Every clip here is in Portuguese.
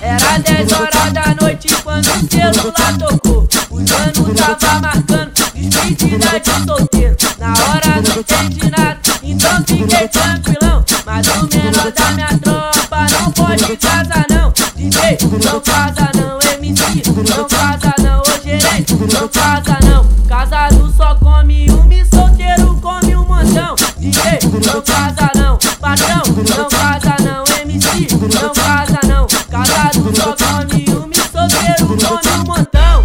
Era 10 horas da noite quando o celular tocou. O dano tava marcando despedida de solteiro. Na hora não entendi nada, então fiquei tranquilão. Mas o menor da minha não casa não, patrão, não casa não, MC, não casa não, casado só come um e solteiro come um montão.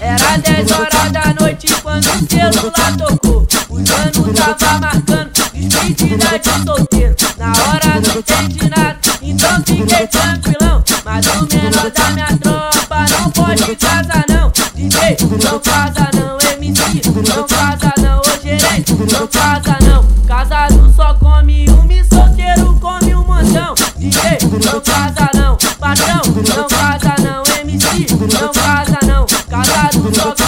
Era dez horas da noite quando o celular tocou. o anos tava identidade solteiro, na hora não sente nada, então fiquei tranquilão. Mas o menor da minha tropa não pode casar não. DJ, não casa não, MC, não casa não, ô gerente, não casa não. Casado só come um e solteiro come um montão. DJ, não casa não, patrão, não casa não, MC, não casa não. Casado só come